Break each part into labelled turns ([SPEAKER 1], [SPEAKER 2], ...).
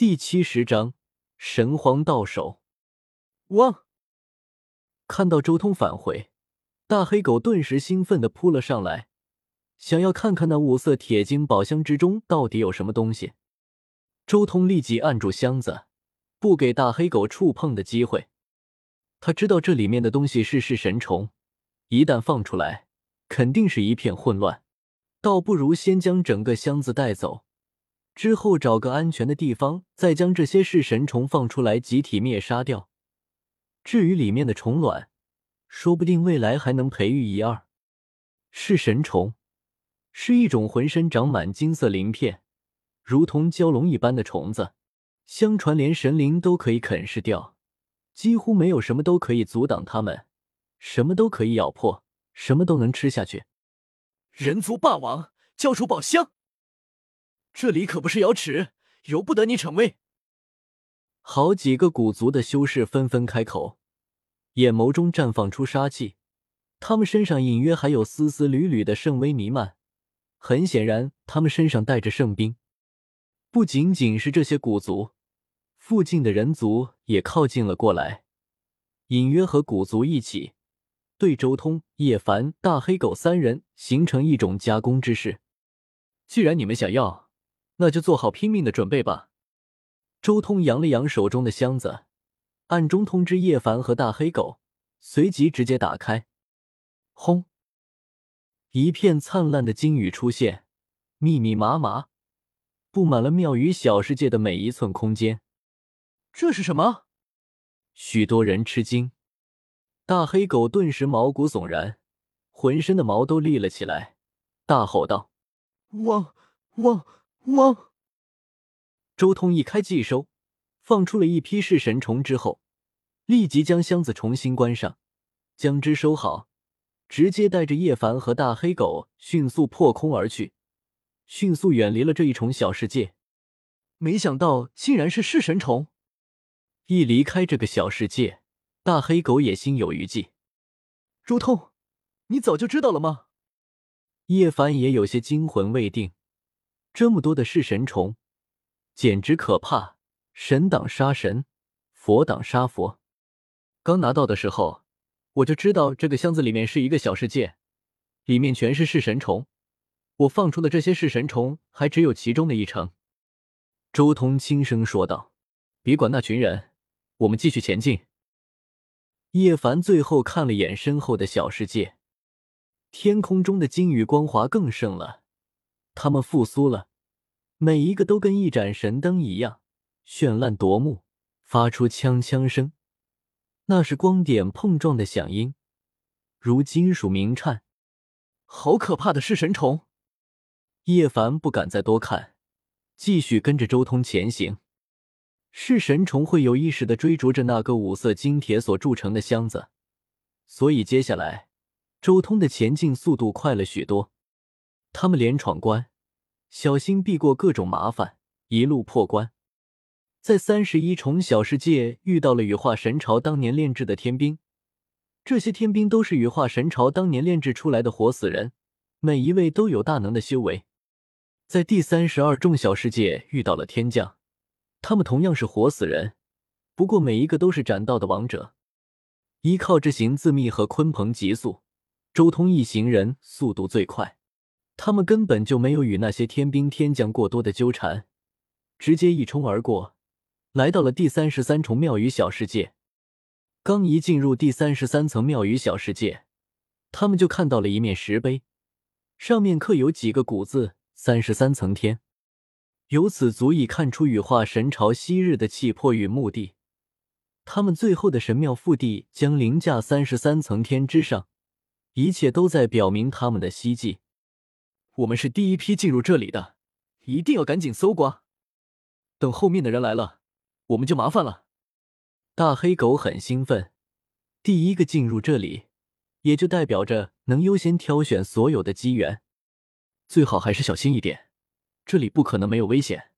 [SPEAKER 1] 第七十章神皇到手。
[SPEAKER 2] 汪！
[SPEAKER 1] 看到周通返回，大黑狗顿时兴奋的扑了上来，想要看看那五色铁晶宝箱之中到底有什么东西。周通立即按住箱子，不给大黑狗触碰的机会。他知道这里面的东西是噬神虫，一旦放出来，肯定是一片混乱，倒不如先将整个箱子带走。之后找个安全的地方，再将这些噬神虫放出来，集体灭杀掉。至于里面的虫卵，说不定未来还能培育一二。噬神虫是一种浑身长满金色鳞片，如同蛟龙一般的虫子，相传连神灵都可以啃噬掉，几乎没有什么都可以阻挡它们，什么都可以咬破，什么都能吃下去。
[SPEAKER 2] 人族霸王，交出宝箱！这里可不是瑶池，由不得你逞威。
[SPEAKER 1] 好几个古族的修士纷纷开口，眼眸中绽放出杀气，他们身上隐约还有丝丝缕缕的圣威弥漫。很显然，他们身上带着圣兵。不仅仅是这些古族，附近的人族也靠近了过来，隐约和古族一起对周通、叶凡、大黑狗三人形成一种夹攻之势。既然你们想要，那就做好拼命的准备吧。周通扬了扬手中的箱子，暗中通知叶凡和大黑狗，随即直接打开。轰！一片灿烂的金雨出现，密密麻麻，布满了庙宇小世界的每一寸空间。
[SPEAKER 2] 这是什么？
[SPEAKER 1] 许多人吃惊，大黑狗顿时毛骨悚然，浑身的毛都立了起来，大吼道：“
[SPEAKER 2] 汪汪！”汪！
[SPEAKER 1] 周通一开即收，放出了一批噬神虫之后，立即将箱子重新关上，将之收好，直接带着叶凡和大黑狗迅速破空而去，迅速远离了这一虫小世界。
[SPEAKER 2] 没想到竟然是噬神虫！
[SPEAKER 1] 一离开这个小世界，大黑狗也心有余悸。
[SPEAKER 2] 周通，你早就知道了吗？
[SPEAKER 1] 叶凡也有些惊魂未定。这么多的噬神虫，简直可怕！神挡杀神，佛挡杀佛。刚拿到的时候，我就知道这个箱子里面是一个小世界，里面全是噬神虫。我放出的这些噬神虫还只有其中的一成。周通轻声说道：“别管那群人，我们继续前进。”叶凡最后看了眼身后的小世界，天空中的金雨光华更盛了。他们复苏了，每一个都跟一盏神灯一样绚烂夺目，发出锵锵声，那是光点碰撞的响音，如金属鸣颤。
[SPEAKER 2] 好可怕的噬神虫！
[SPEAKER 1] 叶凡不敢再多看，继续跟着周通前行。噬神虫会有意识的追逐着那个五色金铁所铸成的箱子，所以接下来周通的前进速度快了许多。他们连闯关。小心避过各种麻烦，一路破关，在三十一重小世界遇到了羽化神朝当年炼制的天兵。这些天兵都是羽化神朝当年炼制出来的活死人，每一位都有大能的修为。在第三十二重小世界遇到了天将，他们同样是活死人，不过每一个都是斩道的王者。依靠之行自秘和鲲鹏极速，周通一行人速度最快。他们根本就没有与那些天兵天将过多的纠缠，直接一冲而过，来到了第三十三重庙宇小世界。刚一进入第三十三层庙宇小世界，他们就看到了一面石碑，上面刻有几个古字：“三十三层天”，由此足以看出羽化神朝昔日的气魄与目的。他们最后的神庙腹地将凌驾三十三层天之上，一切都在表明他们的希冀。
[SPEAKER 2] 我们是第一批进入这里的，一定要赶紧搜刮。等后面的人来了，我们就麻烦了。
[SPEAKER 1] 大黑狗很兴奋，第一个进入这里，也就代表着能优先挑选所有的机缘。
[SPEAKER 2] 最好还是小心一点，这里不可能没有危险。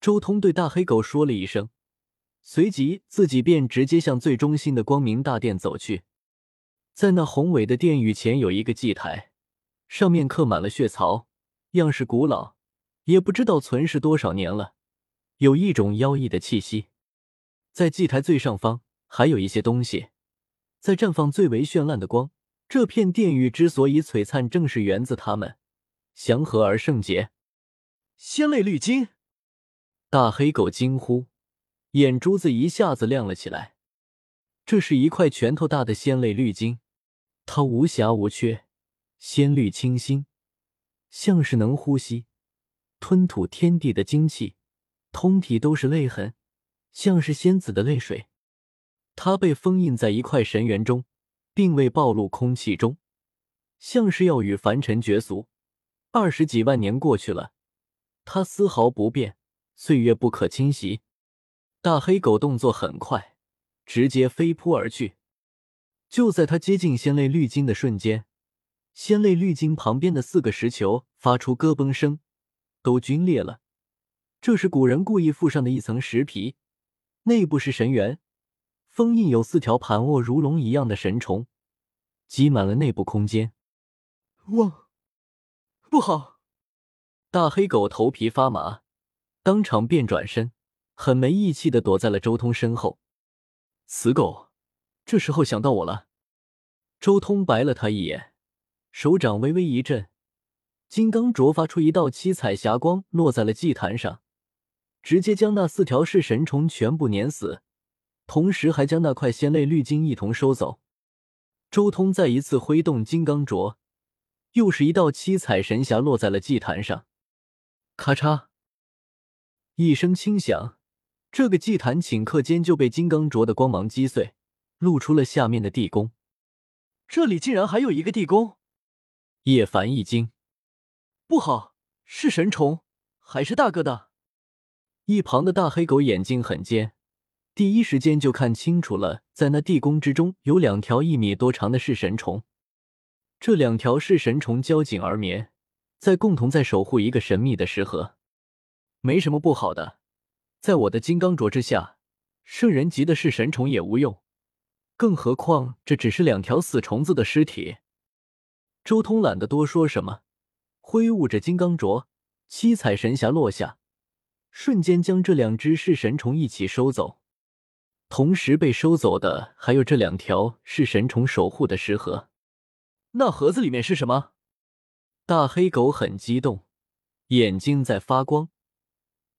[SPEAKER 1] 周通对大黑狗说了一声，随即自己便直接向最中心的光明大殿走去。在那宏伟的殿宇前有一个祭台。上面刻满了血槽，样式古老，也不知道存世多少年了。有一种妖异的气息。在祭台最上方，还有一些东西在绽放最为绚烂的光。这片殿宇之所以璀璨，正是源自它们祥和而圣洁。
[SPEAKER 2] 仙泪绿金！
[SPEAKER 1] 大黑狗惊呼，眼珠子一下子亮了起来。这是一块拳头大的仙泪绿金，它无瑕无缺，鲜绿清新，像是能呼吸、吞吐天地的精气，通体都是泪痕，像是仙子的泪水。它被封印在一块神元中。并未暴露空气中，像是要与凡尘绝俗。二十几万年过去了，它丝毫不变，岁月不可侵袭。大黑狗动作很快，直接飞扑而去。就在它接近仙泪绿金的瞬间，仙泪绿晶旁边的四个石球发出咯嘣声，都皲裂了。这是古人故意附上的一层石皮，内部是神元。封印有四条盘卧如龙一样的神虫，挤满了内部空间。
[SPEAKER 2] 哇！不好！
[SPEAKER 1] 大黑狗头皮发麻，当场便转身，很没义气的躲在了周通身后。
[SPEAKER 2] 死狗，这时候想到我了。
[SPEAKER 1] 周通白了他一眼，手掌微微一震，金刚镯发出一道七彩霞光，落在了祭坛上，直接将那四条噬神虫全部碾死。同时还将那块仙泪绿晶一同收走。周通再一次挥动金刚镯，又是一道七彩神霞落在了祭坛上。咔嚓一声轻响，这个祭坛顷刻间就被金刚镯的光芒击碎，露出了下面的地宫。
[SPEAKER 2] 这里竟然还有一个地宫！
[SPEAKER 1] 叶凡一惊，
[SPEAKER 2] 不好，是神虫，还是大哥的？
[SPEAKER 1] 一旁的大黑狗眼睛很尖。第一时间就看清楚了，在那地宫之中有两条一米多长的噬神虫，这两条噬神虫交颈而眠，在共同在守护一个神秘的石盒。没什么不好的，在我的金刚镯之下，圣人级的噬神虫也无用，更何况这只是两条死虫子的尸体。周通懒得多说什么，挥舞着金刚镯，七彩神霞落下，瞬间将这两只噬神虫一起收走。同时被收走的还有这两条是神虫守护的石盒，
[SPEAKER 2] 那盒子里面是什么？
[SPEAKER 1] 大黑狗很激动，眼睛在发光，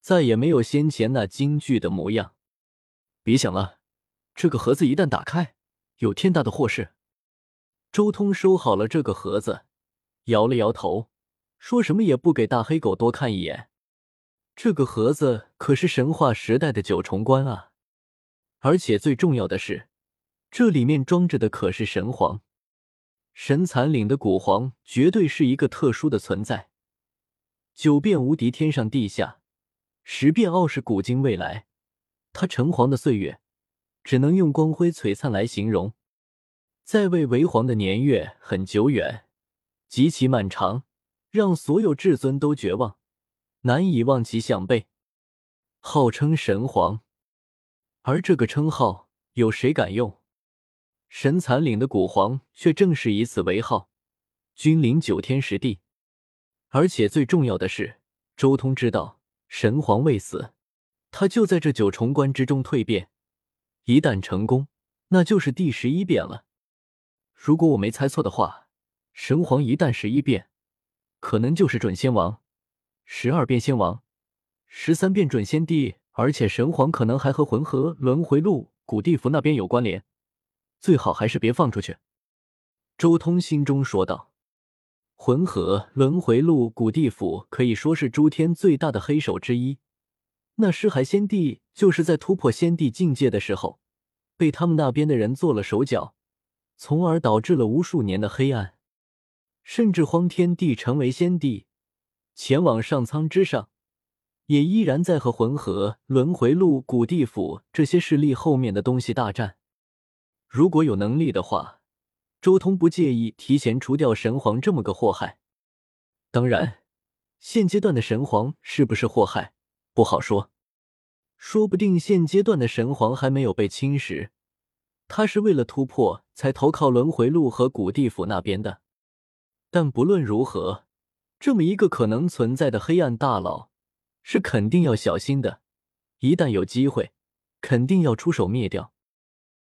[SPEAKER 1] 再也没有先前那惊惧的模样。
[SPEAKER 2] 别想了，这个盒子一旦打开，有天大的祸事。
[SPEAKER 1] 周通收好了这个盒子，摇了摇头，说什么也不给大黑狗多看一眼。这个盒子可是神话时代的九重关啊！而且最重要的是，这里面装着的可是神皇。神残岭的古皇绝对是一个特殊的存在，九变无敌，天上地下，十变傲视古今未来。他成皇的岁月，只能用光辉璀璨来形容。在位为皇的年月很久远，极其漫长，让所有至尊都绝望，难以望其项背。号称神皇。而这个称号有谁敢用？神残岭的古皇却正是以此为号，君临九天十地。而且最重要的是，周通知道神皇未死，他就在这九重关之中蜕变。一旦成功，那就是第十一变了。如果我没猜错的话，神皇一旦十一变，可能就是准仙王；十二变仙王，十三变准仙帝。而且神皇可能还和魂河轮回路、古地府那边有关联，最好还是别放出去。周通心中说道：“魂河轮回路、古地府可以说是诸天最大的黑手之一。那尸骸先帝就是在突破先帝境界的时候，被他们那边的人做了手脚，从而导致了无数年的黑暗，甚至荒天帝成为先帝，前往上苍之上。”也依然在和魂河、轮回路、古地府这些势力后面的东西大战。如果有能力的话，周通不介意提前除掉神皇这么个祸害。当然，现阶段的神皇是不是祸害不好说，说不定现阶段的神皇还没有被侵蚀，他是为了突破才投靠轮回路和古地府那边的。但不论如何，这么一个可能存在的黑暗大佬。是肯定要小心的，一旦有机会，肯定要出手灭掉。